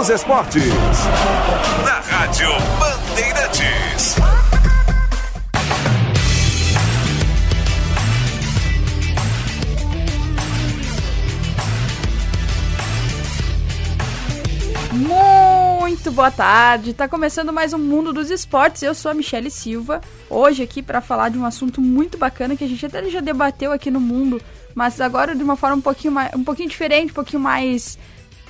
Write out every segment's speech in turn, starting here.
dos esportes. Na Rádio Bandeirantes. Muito boa tarde, tá começando mais um Mundo dos Esportes. Eu sou a Michele Silva, hoje aqui para falar de um assunto muito bacana que a gente até já debateu aqui no Mundo, mas agora de uma forma um pouquinho, mais, um pouquinho diferente, um pouquinho mais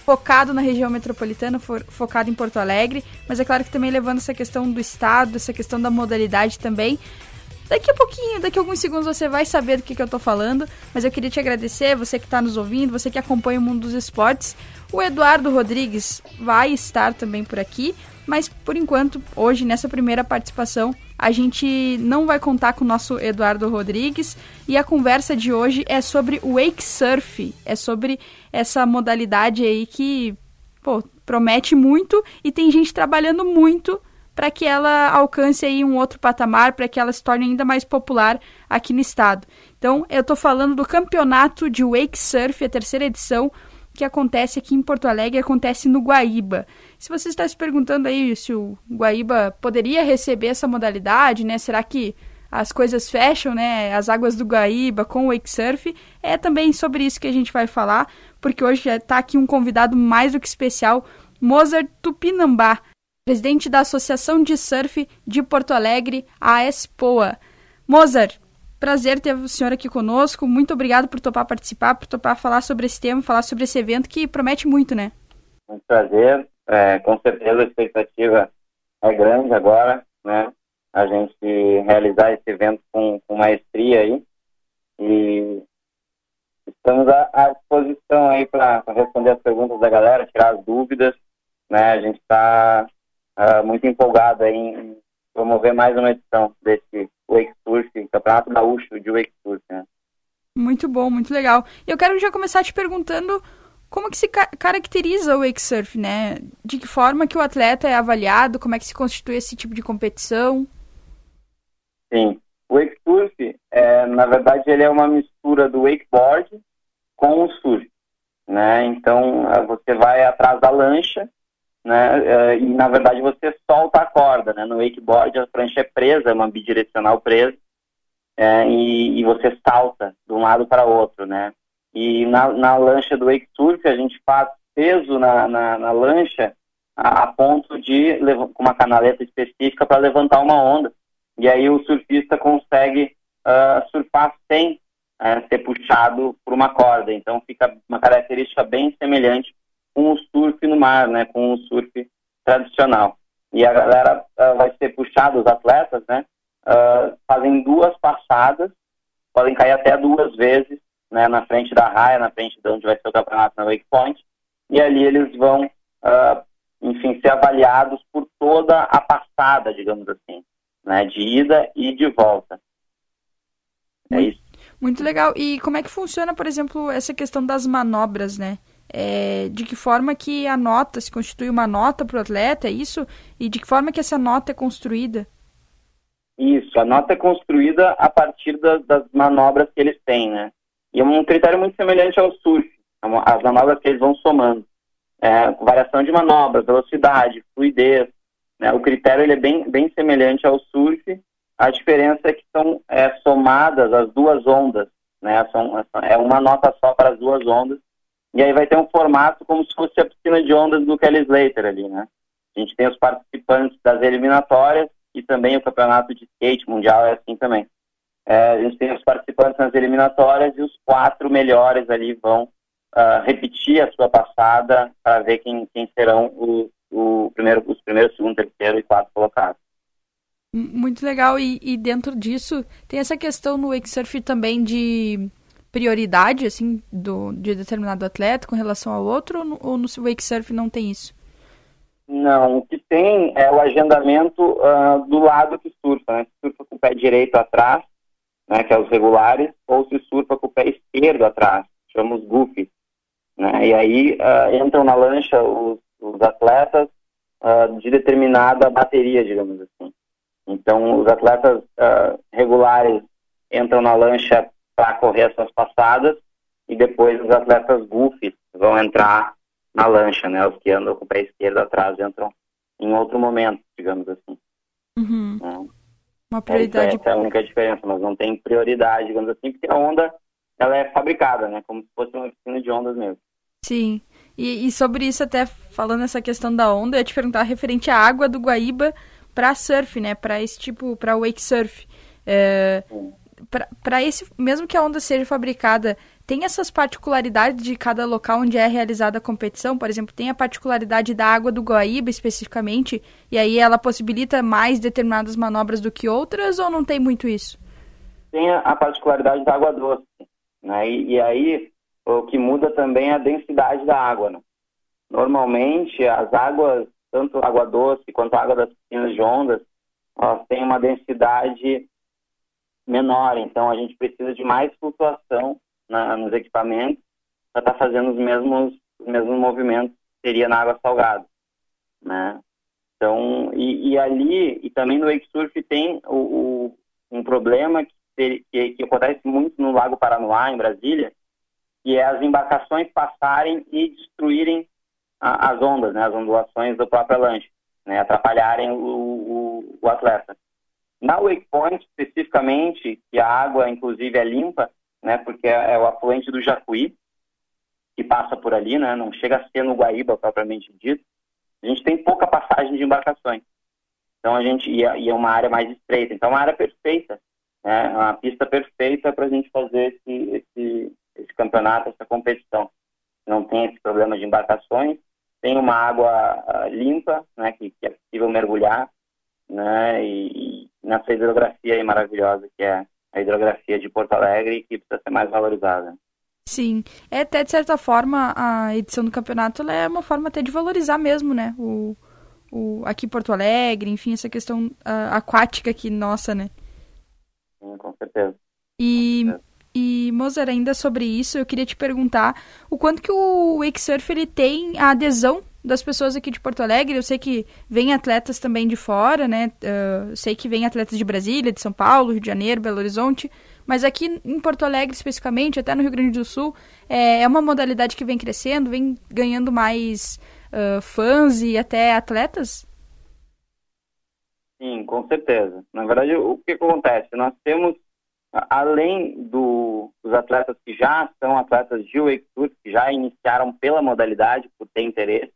focado na região metropolitana, focado em Porto Alegre, mas é claro que também levando essa questão do estado, essa questão da modalidade também. Daqui a pouquinho, daqui a alguns segundos você vai saber do que, que eu tô falando, mas eu queria te agradecer, você que está nos ouvindo, você que acompanha o mundo dos esportes. O Eduardo Rodrigues vai estar também por aqui, mas por enquanto, hoje, nessa primeira participação, a gente não vai contar com o nosso Eduardo Rodrigues e a conversa de hoje é sobre o wake surf, é sobre essa modalidade aí que, pô, promete muito e tem gente trabalhando muito para que ela alcance aí um outro patamar, para que ela se torne ainda mais popular aqui no estado. Então, eu estou falando do campeonato de wake surf, a terceira edição, que acontece aqui em Porto Alegre, acontece no Guaíba. Se você está se perguntando aí se o Guaíba poderia receber essa modalidade, né? Será que as coisas fecham, né? As águas do Guaíba com o wake surf, é também sobre isso que a gente vai falar, porque hoje está aqui um convidado mais do que especial, Mozart Tupinambá, presidente da Associação de Surf de Porto Alegre, a ESPOA. Mozart, Prazer ter o senhor aqui conosco. Muito obrigado por topar participar, por topar falar sobre esse tema, falar sobre esse evento que promete muito, né? Um prazer. É, com certeza a expectativa é grande agora, né? A gente realizar esse evento com, com maestria aí. E estamos à, à disposição aí para responder as perguntas da galera, tirar as dúvidas. Né? A gente está uh, ah, muito empolgado aí em promover mais uma edição desse Wake Surf, Campeonato Gaúcho de Wake Surf, né? Muito bom, muito legal. E eu quero já começar te perguntando como que se ca caracteriza o wake surf, né? De que forma que o atleta é avaliado, como é que se constitui esse tipo de competição? Sim, o wake surf, é, na verdade, ele é uma mistura do wakeboard com o surf, né? Então, você vai atrás da lancha né? Eh, e na verdade você solta a corda, né? No wakeboard a prancha é presa, é uma bidirecional presa, é, e, e, você salta de um lado para outro, né? E na, na lancha do wake surf a gente faz peso na, na, na lancha a, a, ponto de com uma canaleta específica para levantar uma onda. E aí o surfista consegue uh, surfar sem uh, ser puxado por uma corda. Então fica uma característica bem semelhante com o surf no mar, né, com o surf tradicional. E a galera uh, vai ser puxada, os atletas, né, uh, fazem duas passadas, podem cair até duas vezes, né, na frente da raia, na frente de onde vai ser o campeonato na Wake Point, e ali eles vão, uh, enfim, ser avaliados por toda a passada, digamos assim, né, de ida e de volta. É isso. Muito legal. E como é que funciona, por exemplo, essa questão das manobras, né? É, de que forma que a nota se constitui uma nota para o atleta, é isso? E de que forma que essa nota é construída? Isso, a nota é construída a partir das, das manobras que eles têm, né? E é um critério muito semelhante ao surf, as manobras que eles vão somando. É, variação de manobras, velocidade, fluidez. Né? O critério ele é bem, bem semelhante ao surf, a diferença é que são é, somadas as duas ondas, né? São, é uma nota só para as duas ondas, e aí vai ter um formato como se fosse a piscina de ondas do Kelly Slater ali, né? A gente tem os participantes das eliminatórias e também o campeonato de skate mundial é assim também. É, a gente tem os participantes nas eliminatórias e os quatro melhores ali vão uh, repetir a sua passada para ver quem, quem serão o, o primeiro, os primeiros, segundo, terceiro e quarto colocados. Muito legal. E, e, dentro disso, tem essa questão no wake surf também de prioridade, assim, do, de determinado atleta com relação ao outro, ou no, ou no wake surf não tem isso? Não, o que tem é o agendamento uh, do lado que surfa, né? Se surfa com o pé direito atrás, né, que é os regulares, ou se surfa com o pé esquerdo atrás, chamamos goofies. Né? E aí uh, entram na lancha os, os atletas uh, de determinada bateria, digamos assim. Então, os atletas regulares entram na lancha para correr essas passadas e depois os atletas goofy vão entrar na lancha, né? Os que andam com o pé esquerdo atrás entram em outro momento, digamos assim. Uhum. Né? Uma prioridade. Essa é a única diferença, mas não tem prioridade, digamos assim, porque a onda ela é fabricada, né? Como se fosse uma piscina de ondas mesmo. Sim. E, e, sobre isso, até falando essa questão da onda, eu ia te perguntar referente à água do Guaíba para surf, né? Para esse tipo, para wake surf. É, para esse, mesmo que a onda seja fabricada, tem essas particularidades de cada local onde é realizada a competição? Por exemplo, tem a particularidade da água do Guaíba especificamente, e aí ela possibilita mais determinadas manobras do que outras, ou não tem muito isso? Tem a particularidade da água doce, né? E, e aí o que muda também é a densidade da água. Né? Normalmente, as águas, tanto água doce quanto a água das piscinas de ondas, elas têm uma densidade menor, então a gente precisa de mais flutuação na, nos equipamentos para estar tá fazendo os mesmos, os mesmos movimentos que seria na água salgada, né? Então, e, e, ali, e também no wake surf tem o, o um problema que, que, que, acontece muito no Lago Paranoá, em Brasília, que é as embarcações passarem e destruírem a, as ondas, né, as ondulações do próprio lanche, né, atrapalharem o, o, o, atleta. Na Wake Point, especificamente, que a água, inclusive, é limpa, né, porque é, é o afluente do Jacuí, que passa por ali, né, não chega a ser no Guaíba, propriamente dito, a gente tem pouca passagem de embarcações. Então, a gente ia, ia uma área mais estreita. Então, é uma área perfeita, né, uma pista perfeita para a gente fazer esse, esse, esse campeonato, essa competição. Não tem esse problema de embarcações, tem uma água uh, limpa, né, que, que, é possível mergulhar, né, e, e nessa hidrografia aí maravilhosa que é a hidrografia de Porto Alegre que precisa ser mais valorizada. Sim, é até de certa forma a edição do campeonato é uma forma até de valorizar mesmo, né, o, o aqui Porto Alegre, enfim, essa questão uh, aquática aqui nossa, né. Sim, com certeza. E com certeza. E, Mozart, ainda sobre isso, eu queria te perguntar o quanto que o Wake Surf ele tem a adesão das pessoas aqui de Porto Alegre. Eu sei que vem atletas também de fora, né? Uh, sei que vem atletas de Brasília, de São Paulo, Rio de Janeiro, Belo Horizonte. Mas aqui em Porto Alegre, especificamente, até no Rio Grande do Sul, é, é uma modalidade que vem crescendo, vem ganhando mais uh, fãs e até atletas? Sim, com certeza. Na verdade, o que acontece? Nós temos além do, dos atletas que já são atletas de wake surf, que já iniciaram pela modalidade, por ter interesse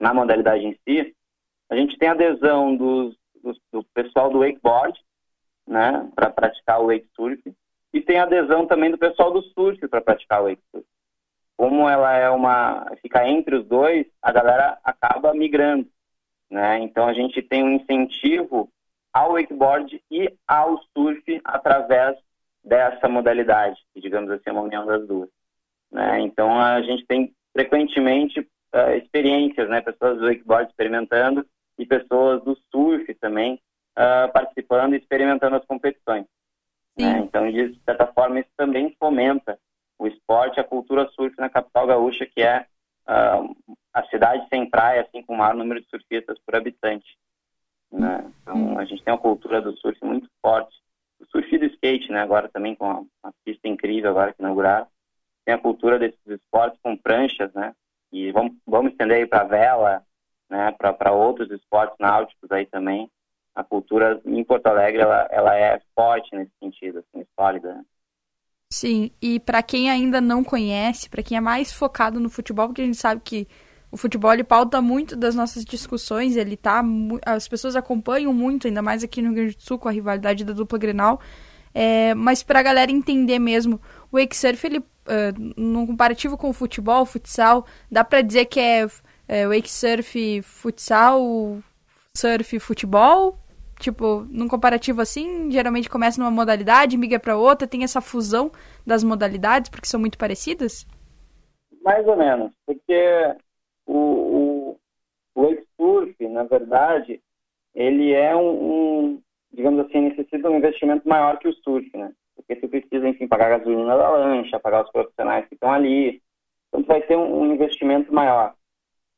na modalidade em si, a gente tem adesão dos, dos, do pessoal do wakeboard, né, para praticar o wake surf, e tem adesão também do pessoal do surf para praticar o wake surf. Como ela é uma fica entre os dois, a galera acaba migrando, né? Então a gente tem um incentivo ao wakeboard e ao surf através dessa modalidade, digamos assim, uma união das duas. Né? Então, a gente tem frequentemente uh, experiências, né? pessoas do wakeboard experimentando e pessoas do surf também uh, participando e experimentando as competições. Né? Então, de certa forma, isso também fomenta o esporte, a cultura surf na capital gaúcha, que é uh, a cidade sem praia, assim, com o maior número de surfistas por habitante. Né? Então, a gente tem uma cultura do surf muito forte o surf do skate, né? Agora também com uma pista incrível agora que inauguraram. Tem a cultura desses esportes com pranchas, né? E vamos, vamos estender aí para vela, né? Para outros esportes náuticos aí também. A cultura em Porto Alegre, ela, ela é forte nesse sentido, assim, sólida. Né? Sim, e para quem ainda não conhece, para quem é mais focado no futebol, porque a gente sabe que o futebol ele pauta muito das nossas discussões, ele tá as pessoas acompanham muito, ainda mais aqui no Rio Grande do Sul com a rivalidade da dupla Grenal. É, mas para a galera entender mesmo, o wake surf ele uh, num comparativo com o futebol, futsal, dá para dizer que é, é wake surf, futsal, surf, futebol. Tipo, num comparativo assim, geralmente começa numa modalidade, migra para outra, tem essa fusão das modalidades porque são muito parecidas? Mais ou menos, porque o, o, o wake surf, na verdade, ele é um, um, digamos assim, necessita de um investimento maior que o surf, né? Porque você precisa, enfim, pagar a gasolina da lancha, pagar os profissionais que estão ali. Então, vai ter um, um investimento maior,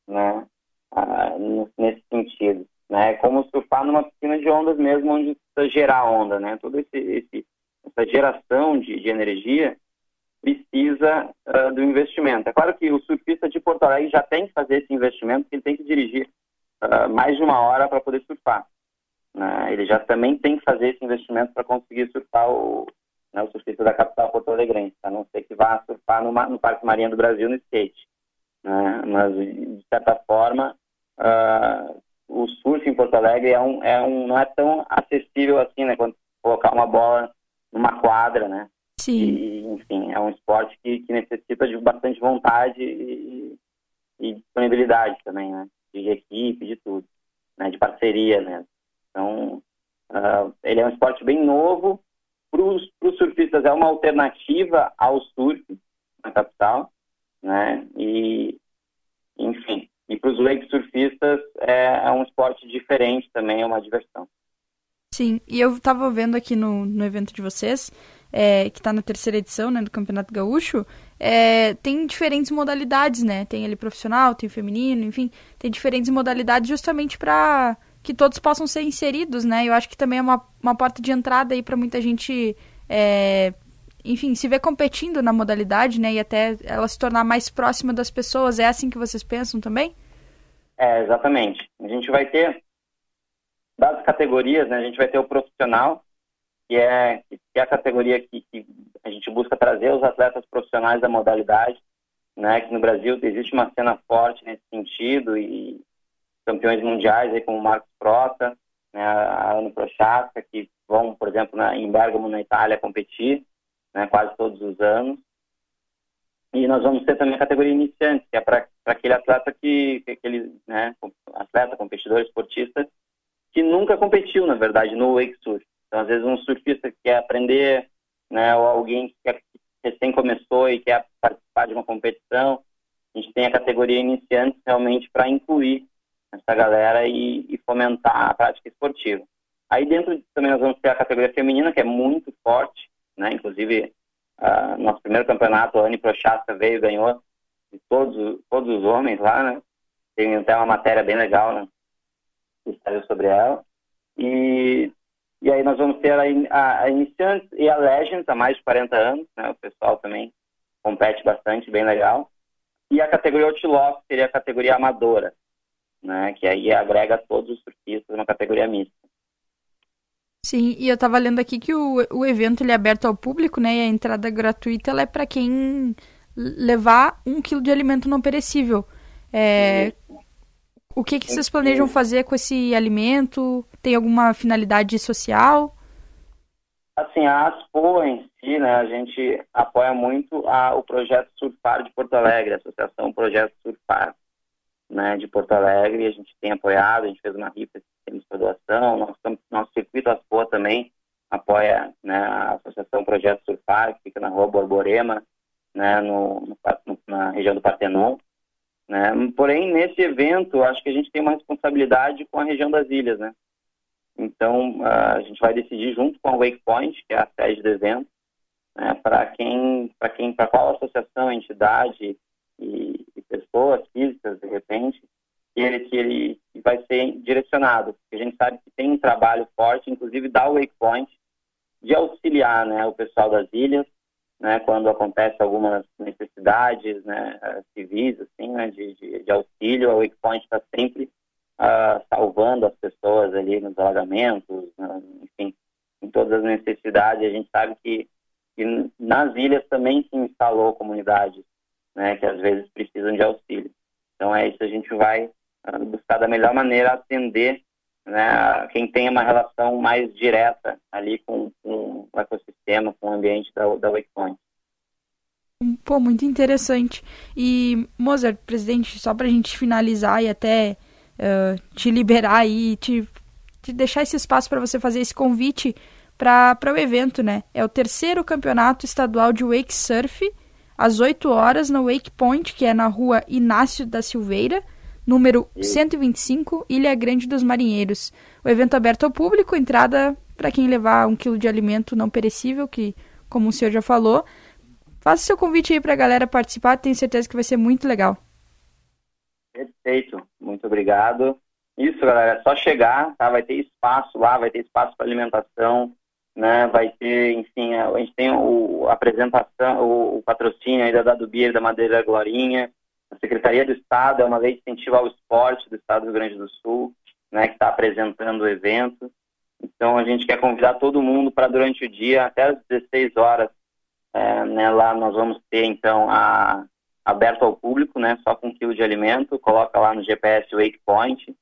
né? Ah, nesse sentido. Né? É como surfar numa piscina de ondas mesmo, onde precisa gerar onda, né? Toda esse, esse, essa geração de, de energia precisa uh, do investimento. É claro que o surfista de Porto Alegre já tem que fazer esse investimento, porque ele tem que dirigir uh, mais de uma hora para poder surfar. Né? Ele já também tem que fazer esse investimento para conseguir surfar o, né, o surfista da capital Porto Alegrense, a não ser que vá surfar no, no Parque Marinha do Brasil no skate. Né? Mas, de certa forma, uh, o surf em Porto Alegre é um, é um, não é tão acessível assim, né? Quando colocar uma bola numa quadra, né? Sim. E, enfim, é um esporte que, que necessita de bastante vontade e, e, disponibilidade também, né? De equipe, de tudo, né? De parceria, né? Então, uh, ele é um esporte bem novo. Para os surfistas é uma alternativa ao surf na capital, né? E, enfim, e para os wake surfistas é, é, um esporte diferente também, é uma diversão. Sim, e eu estava vendo aqui no, no evento de vocês, é, que está na terceira edição né, do Campeonato Gaúcho, é, tem diferentes modalidades, né? Tem ele profissional, tem feminino, enfim, tem diferentes modalidades justamente para que todos possam ser inseridos, né? Eu acho que também é uma, uma porta de entrada aí para muita gente, é, enfim, se ver competindo na modalidade, né? E até ela se tornar mais próxima das pessoas. É assim que vocês pensam também? É, exatamente. A gente vai ter das categorias, né? A gente vai ter o profissional, que é, que é a categoria que, que a gente busca trazer os atletas profissionais da modalidade, né? Que no Brasil existe uma cena forte nesse sentido e campeões mundiais aí como Marcos Prota, né, a Ana Prochaska, que vão, por exemplo, na, em Bergamo, na Itália, competir, né, quase todos os anos. E nós vamos ter também a categoria iniciante, que é para aquele atleta que, que aquele, né, atleta, competidor, esportista, que nunca competiu, na verdade, no wake surf. Então, às vezes, um surfista que quer aprender, né, ou alguém que, quer, que recém começou e quer participar de uma competição, a gente tem a categoria iniciante realmente para incluir essa galera e, e, fomentar a prática esportiva. Aí dentro também nós vamos ter a categoria feminina, que é muito forte, né? Inclusive, uh, nosso primeiro campeonato, a Anne Prochaska veio e ganhou de todos, todos os homens lá, né? Tem até uma matéria bem legal, né? Que saiu sobre ela. E, e aí nós vamos ter a, a, a iniciante e a Legends há mais de 40 anos, né? O pessoal também compete bastante, bem legal. E a categoria Outlaw, que seria a categoria amadora, né? Que aí agrega todos os surfistas numa categoria mista. Sim, e eu estava lendo aqui que o, o evento ele é aberto ao público, né? E a entrada gratuita ela é para quem levar um quilo de alimento não perecível. É, o que, que vocês planejam fazer com esse alimento? Tem alguma finalidade social? Assim, a ASPO em si, né, a gente apoia muito a, o projeto Surfar de Porto Alegre, a Associação Projeto Surfar né, de Porto Alegre, a gente tem apoiado, a gente fez uma rifa de doação, nosso, nosso circuito Aspoa também apoia né, a Associação Projeto Surfar, que fica na rua Borborema, né, no, no, na região do Partenon. Né? Porém, nesse evento, acho que a gente tem uma responsabilidade com a região das ilhas. Né? Então, a gente vai decidir junto com a Wake Point, que é a sede do evento, né, para quem, para quem, para qual associação, entidade e pessoas físicas, de repente, que ele, que ele vai ser direcionado. A gente sabe que tem um trabalho forte, inclusive da Wakepoint, de auxiliar né, o pessoal das ilhas, né, quando acontece algumas necessidades né, civis, assim, né, de, de, de auxílio, a Wakepoint está sempre uh, salvando as pessoas ali nos alagamentos, enfim, em todas as necessidades. A gente sabe que, que nas ilhas também se instalou comunidades né, que às vezes precisam de auxílio. Então é isso, a gente vai uh, buscar da melhor maneira atender né, quem tem uma relação mais direta ali com, com o ecossistema, com o ambiente da, da Wakepoint. Pô, muito interessante. E, Mozart, presidente, só para a gente finalizar e até uh, te liberar aí, te, te deixar esse espaço para você fazer esse convite para o evento, né? É o terceiro campeonato estadual de wake surf às 8 horas no Wake Point, que é na rua Inácio da Silveira, número 125, Ilha Grande dos Marinheiros. O evento aberto ao público, entrada para quem levar um quilo de alimento não perecível, que, como o senhor já falou. Faça seu convite aí para a galera participar, tenho certeza que vai ser muito legal. Perfeito, muito obrigado. Isso, galera, é só chegar, tá? Vai ter espaço lá, vai ter espaço para alimentação, né? Vai ter, enfim, a, a gente tem o, a apresentação, o, o patrocínio aí da Beer, da Madeira Glorinha, a Secretaria do Estado, é uma lei de incentivo ao esporte do Estado do Rio Grande do Sul, né, que está apresentando o evento. Então a gente quer convidar todo mundo para durante o dia, até às 16 horas, é, né, lá nós vamos ter então a, aberto ao público, né, só com um quilo de alimento, coloca lá no GPS Waypoint,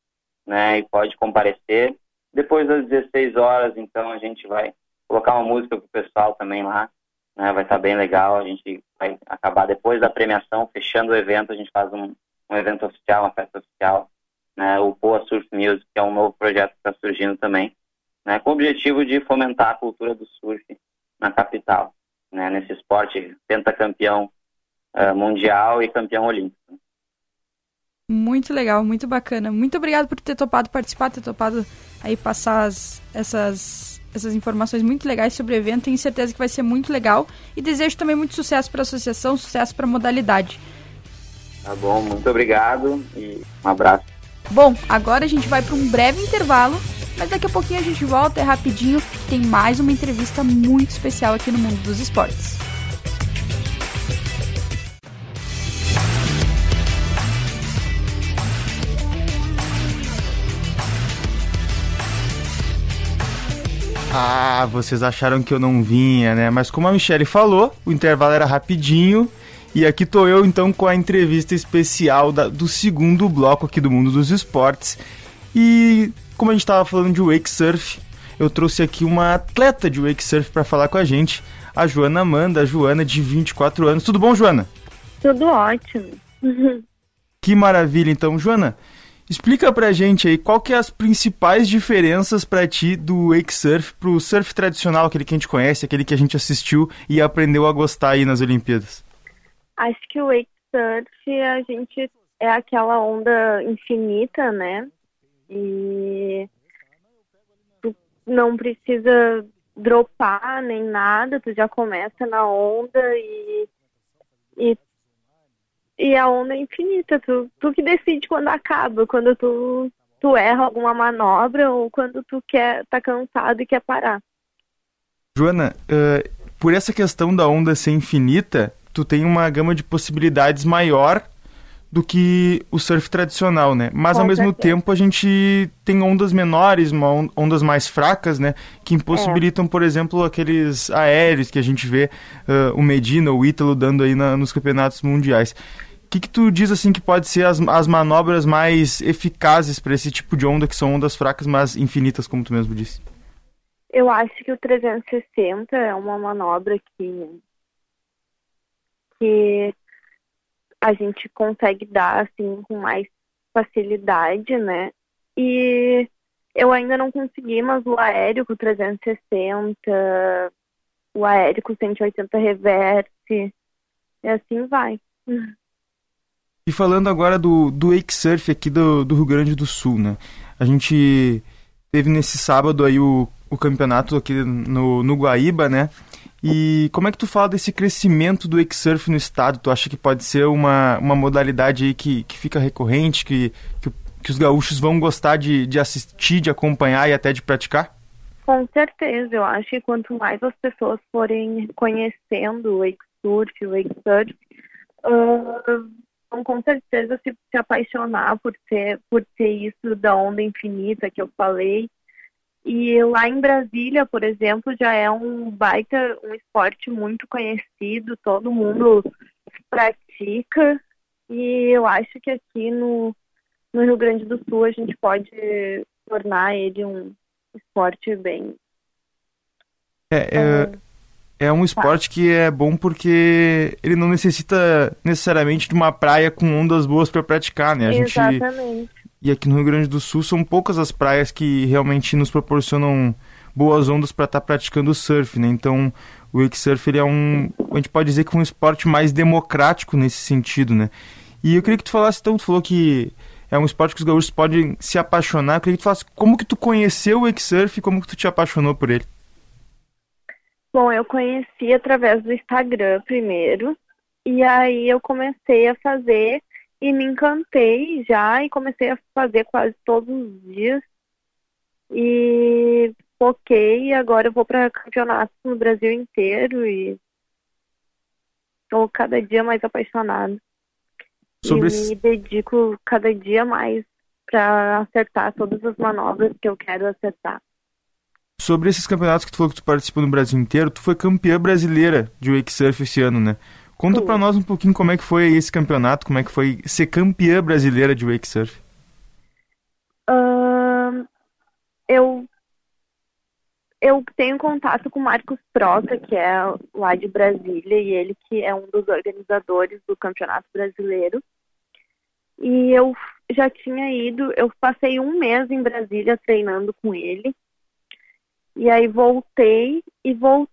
né, e pode comparecer. Depois das 16 horas, então, a gente vai colocar uma música para o pessoal também lá, né, vai estar tá bem legal, a gente vai acabar depois da premiação, fechando o evento, a gente faz um, um evento oficial, uma festa oficial, né, o Poa Surf Music, que é um novo projeto que está surgindo também, né, com o objetivo de fomentar a cultura do surf na capital, né, nesse esporte pentacampeão uh, mundial e campeão olímpico. Muito legal, muito bacana. Muito obrigado por ter topado participar, ter topado aí passar as, essas, essas informações muito legais sobre o evento. Tenho certeza que vai ser muito legal e desejo também muito sucesso para a associação, sucesso para a modalidade. Tá bom, muito obrigado e um abraço. Bom, agora a gente vai para um breve intervalo mas daqui a pouquinho a gente volta, é rapidinho, tem mais uma entrevista muito especial aqui no Mundo dos Esportes. Ah, vocês acharam que eu não vinha, né? Mas como a Michelle falou, o intervalo era rapidinho. E aqui tô eu então com a entrevista especial da, do segundo bloco aqui do Mundo dos Esportes. E como a gente estava falando de wake surf, eu trouxe aqui uma atleta de wake surf para falar com a gente, a Joana Amanda, a Joana de 24 anos. Tudo bom, Joana? Tudo ótimo. que maravilha, então, Joana. Explica pra gente aí qual que é as principais diferenças para ti do wake surf pro surf tradicional, aquele que a gente conhece, aquele que a gente assistiu e aprendeu a gostar aí nas Olimpíadas. Acho que o wake surf a gente é aquela onda infinita, né? E tu não precisa dropar nem nada, tu já começa na onda e, e, e a onda é infinita. Tu, tu que decide quando acaba, quando tu, tu erra alguma manobra ou quando tu quer tá cansado e quer parar. Joana, uh, por essa questão da onda ser infinita, tu tem uma gama de possibilidades maior do que o surf tradicional, né? Mas Com ao mesmo certeza. tempo a gente tem ondas menores, ondas mais fracas, né? Que impossibilitam, é. por exemplo, aqueles aéreos que a gente vê uh, o Medina, o Ítalo dando aí na, nos campeonatos mundiais. O que, que tu diz assim que pode ser as, as manobras mais eficazes para esse tipo de onda que são ondas fracas, mas infinitas, como tu mesmo disse? Eu acho que o 360 é uma manobra que que a gente consegue dar assim com mais facilidade, né? E eu ainda não consegui, mas o aéreo com 360, o aéreo com 180 reverse, e assim vai. E falando agora do, do wake surf aqui do, do Rio Grande do Sul, né? A gente teve nesse sábado aí o, o campeonato aqui no, no Guaíba, né? E como é que tu fala desse crescimento do X-Surf no estado? Tu acha que pode ser uma, uma modalidade que, que fica recorrente, que, que, que os gaúchos vão gostar de, de assistir, de acompanhar e até de praticar? Com certeza, eu acho que quanto mais as pessoas forem conhecendo o X-Surf, o X-Surf, uh, vão com certeza se, se apaixonar por ser, por ser isso da onda infinita que eu falei, e lá em Brasília, por exemplo, já é um baita, um esporte muito conhecido, todo mundo pratica. E eu acho que aqui no, no Rio Grande do Sul a gente pode tornar ele um esporte bem. É, é, é um esporte que é bom porque ele não necessita necessariamente de uma praia com ondas boas para praticar, né? A Exatamente. Gente e aqui no Rio Grande do Sul são poucas as praias que realmente nos proporcionam boas ondas para estar tá praticando surf, né? Então, o wake ele é um, a gente pode dizer que é um esporte mais democrático nesse sentido, né? E eu queria que tu falasse, então, tu falou que é um esporte que os gaúchos podem se apaixonar. Eu queria que tu falasse como que tu conheceu o wake surf e como que tu te apaixonou por ele. Bom, eu conheci através do Instagram primeiro, e aí eu comecei a fazer e me encantei já e comecei a fazer quase todos os dias. E foquei e agora eu vou para campeonatos no Brasil inteiro e estou cada dia mais apaixonada. Sobre e esse... me dedico cada dia mais para acertar todas as manobras que eu quero acertar. Sobre esses campeonatos que tu falou que tu participou no Brasil inteiro, tu foi campeã brasileira de wake surf esse ano, né? Conta para nós um pouquinho como é que foi esse campeonato, como é que foi ser campeã brasileira de wake surf. Uh, eu eu tenho contato com o Marcos Prota, que é lá de Brasília, e ele que é um dos organizadores do Campeonato Brasileiro. E eu já tinha ido, eu passei um mês em Brasília treinando com ele. E aí voltei e vol,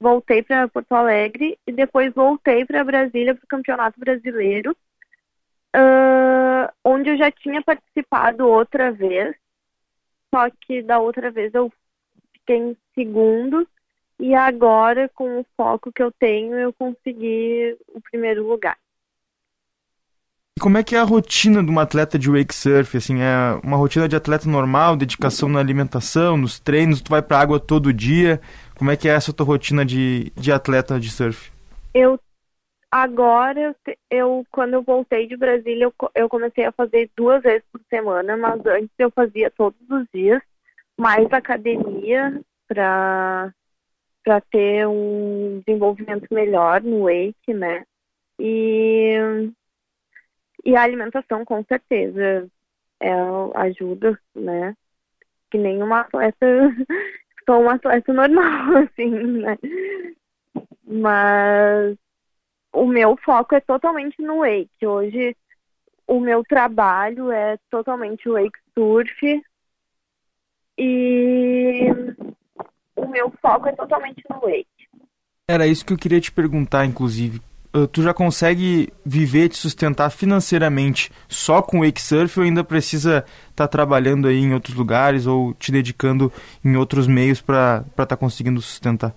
voltei para Porto Alegre e depois voltei para Brasília para o Campeonato Brasileiro, uh, onde eu já tinha participado outra vez. Só que da outra vez eu fiquei em segundo e agora com o foco que eu tenho eu consegui o primeiro lugar. E como é que é a rotina de uma atleta de wake surf? Assim, é uma rotina de atleta normal, dedicação na alimentação, nos treinos, tu vai pra água todo dia. Como é que é essa tua rotina de, de atleta de surf? Eu agora eu quando eu voltei de Brasília eu, eu comecei a fazer duas vezes por semana, mas antes eu fazia todos os dias, mais academia para para ter um desenvolvimento melhor no wake, né? E e a alimentação, com certeza, é, ajuda, né? Que nem uma atleta, sou uma atleta normal, assim, né? Mas o meu foco é totalmente no wake. Hoje, o meu trabalho é totalmente wake surf. E o meu foco é totalmente no wake. Era isso que eu queria te perguntar, inclusive. Ah, tu já consegue viver, te sustentar financeiramente só com wake surf ou ainda precisa estar tá trabalhando aí em outros lugares ou te dedicando em outros meios para estar tá conseguindo sustentar?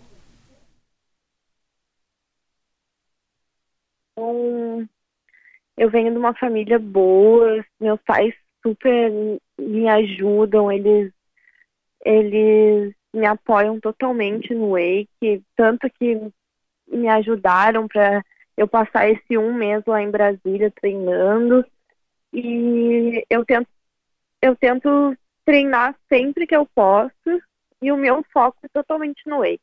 eu venho de uma família boa, meus pais super me ajudam, eles eles me apoiam totalmente no wake, tanto que me ajudaram para eu passar esse um mês lá em Brasília treinando e eu tento eu tento treinar sempre que eu posso e o meu foco é totalmente no wake.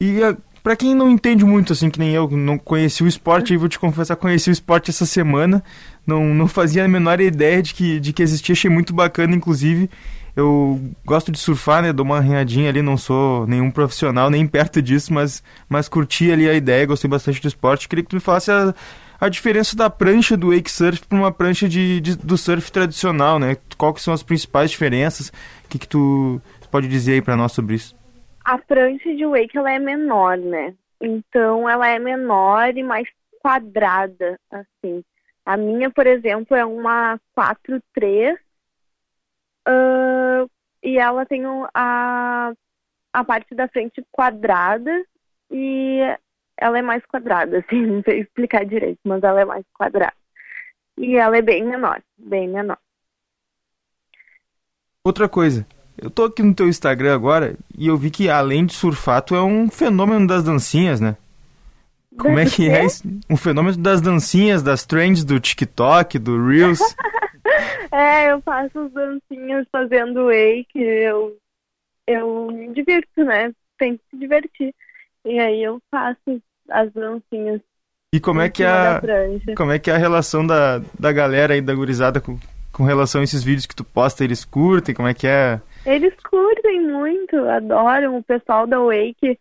E para quem não entende muito, assim, que nem eu, não conheci o esporte, aí vou te confessar, conheci o esporte essa semana, não, não fazia a menor ideia de que, de que existia, achei muito bacana, inclusive, eu gosto de surfar, né? Dou uma arranhadinha ali, não sou nenhum profissional, nem perto disso, mas, mas curti ali a ideia, gostei bastante do esporte. Queria que tu me falasse a, a diferença da prancha do wake surf para uma prancha de, de, do surf tradicional, né? Qual que são as principais diferenças? O que, que tu pode dizer aí para nós sobre isso? A prancha de wake ela é menor, né? Então ela é menor e mais quadrada, assim. A minha, por exemplo, é uma 4-3 Uh, e ela tem a, a parte da frente quadrada e ela é mais quadrada, assim, não sei explicar direito, mas ela é mais quadrada. E ela é bem menor, bem menor. Outra coisa, eu tô aqui no teu Instagram agora e eu vi que além de surfar, tu é um fenômeno das dancinhas, né? Como é que é isso? Um fenômeno das dancinhas, das trends do TikTok, do Reels. É, eu faço as dancinhas fazendo wake, eu, eu me divirto, né? Tem que se divertir. E aí eu faço as dancinhas. E como é que é a como é que é a relação da, da galera aí da gurizada com, com relação a esses vídeos que tu posta, eles curtem, como é que é? Eles curtem muito, adoram, o pessoal da Wake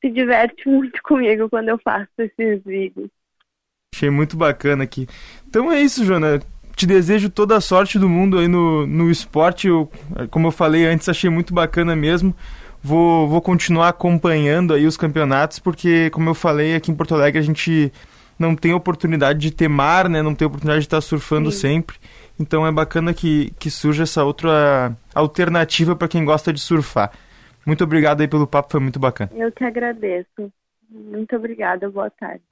se diverte muito comigo quando eu faço esses vídeos. Achei muito bacana aqui. Então é isso, Joana te desejo toda a sorte do mundo aí no, no esporte. Eu, como eu falei antes, achei muito bacana mesmo. Vou, vou continuar acompanhando aí os campeonatos, porque, como eu falei, aqui em Porto Alegre a gente não tem oportunidade de ter mar, né? Não tem oportunidade de estar surfando Sim. sempre. Então é bacana que, que surja essa outra alternativa para quem gosta de surfar. Muito obrigado aí pelo papo, foi muito bacana. Eu que agradeço. Muito obrigada, boa tarde.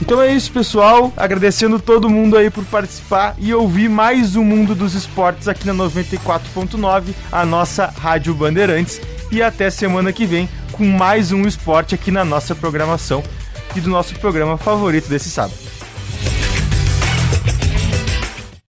Então é isso, pessoal. Agradecendo todo mundo aí por participar e ouvir mais um Mundo dos Esportes aqui na 94.9, a nossa Rádio Bandeirantes. E até semana que vem com mais um esporte aqui na nossa programação e do nosso programa favorito desse sábado.